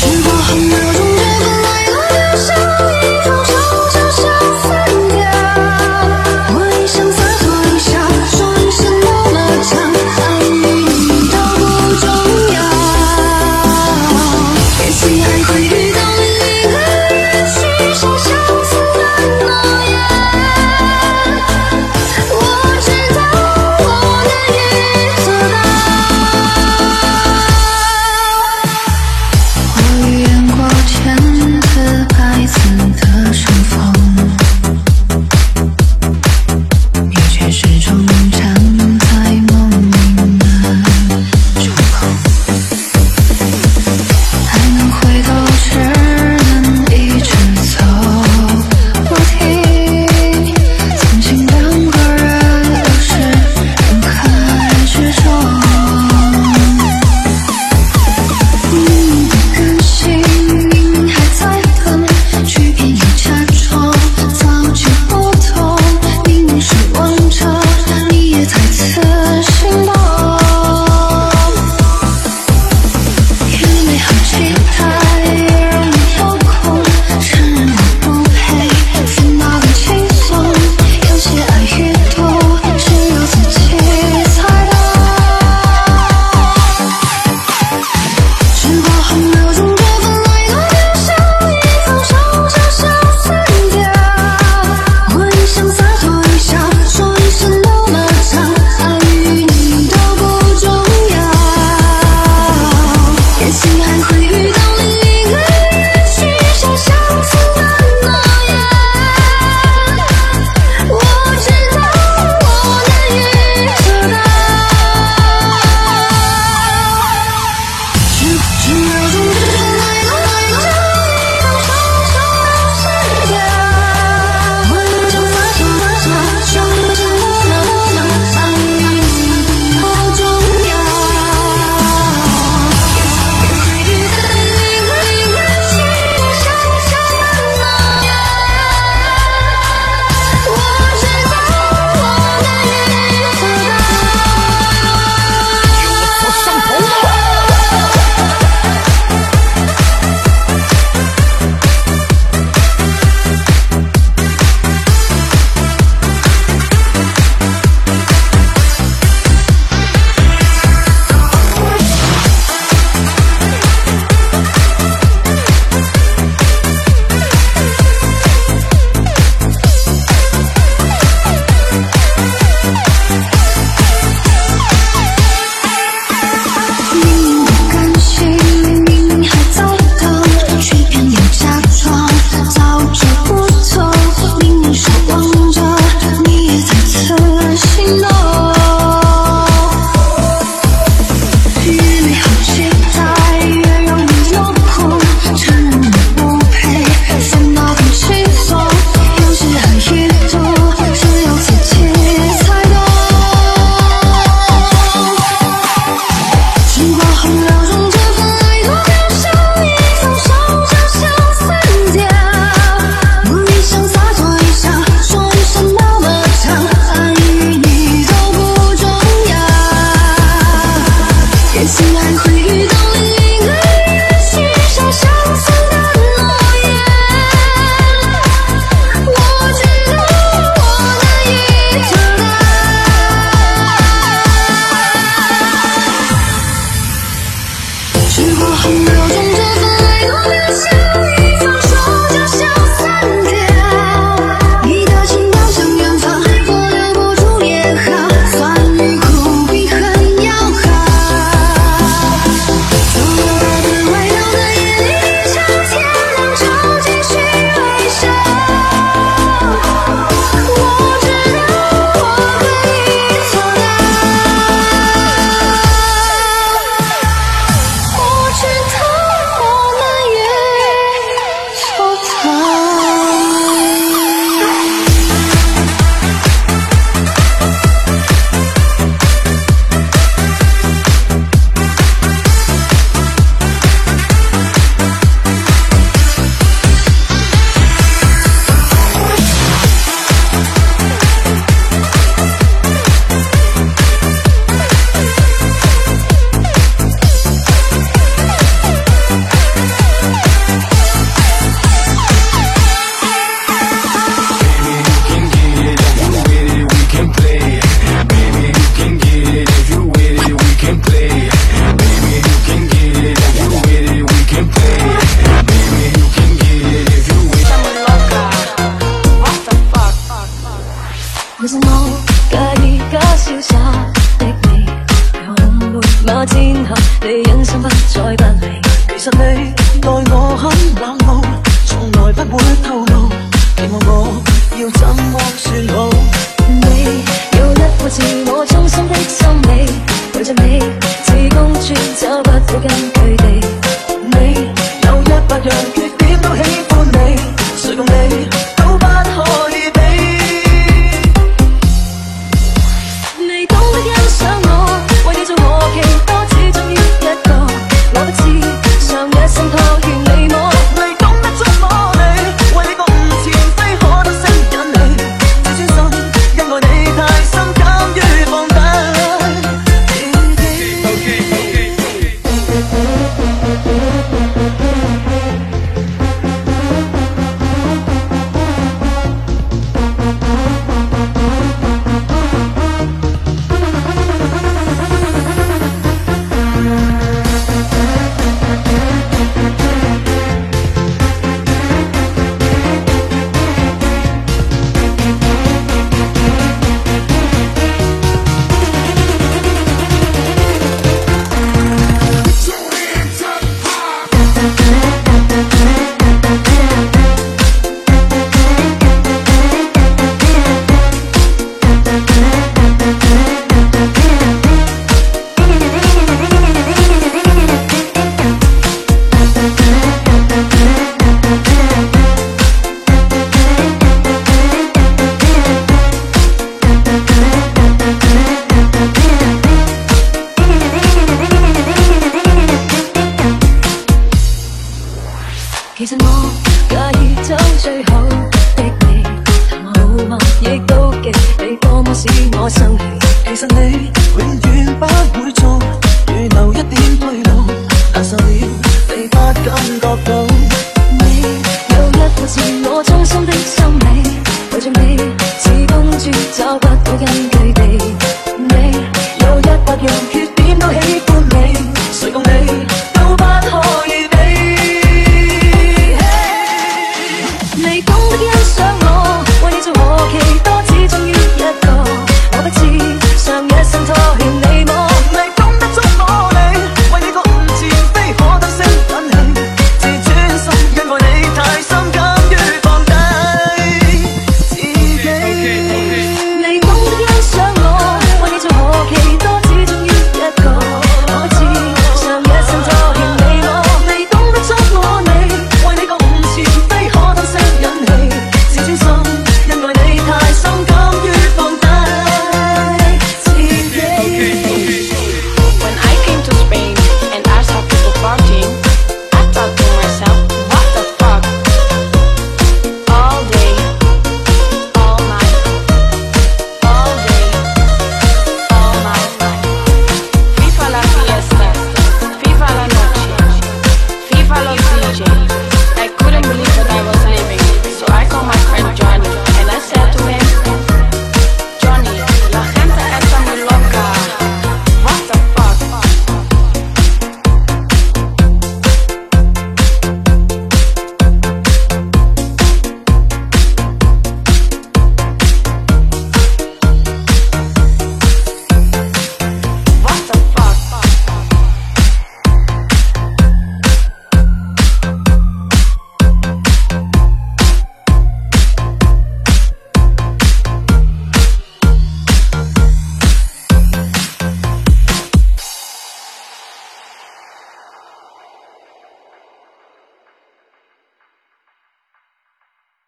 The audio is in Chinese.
时过境迁， 其实你待我。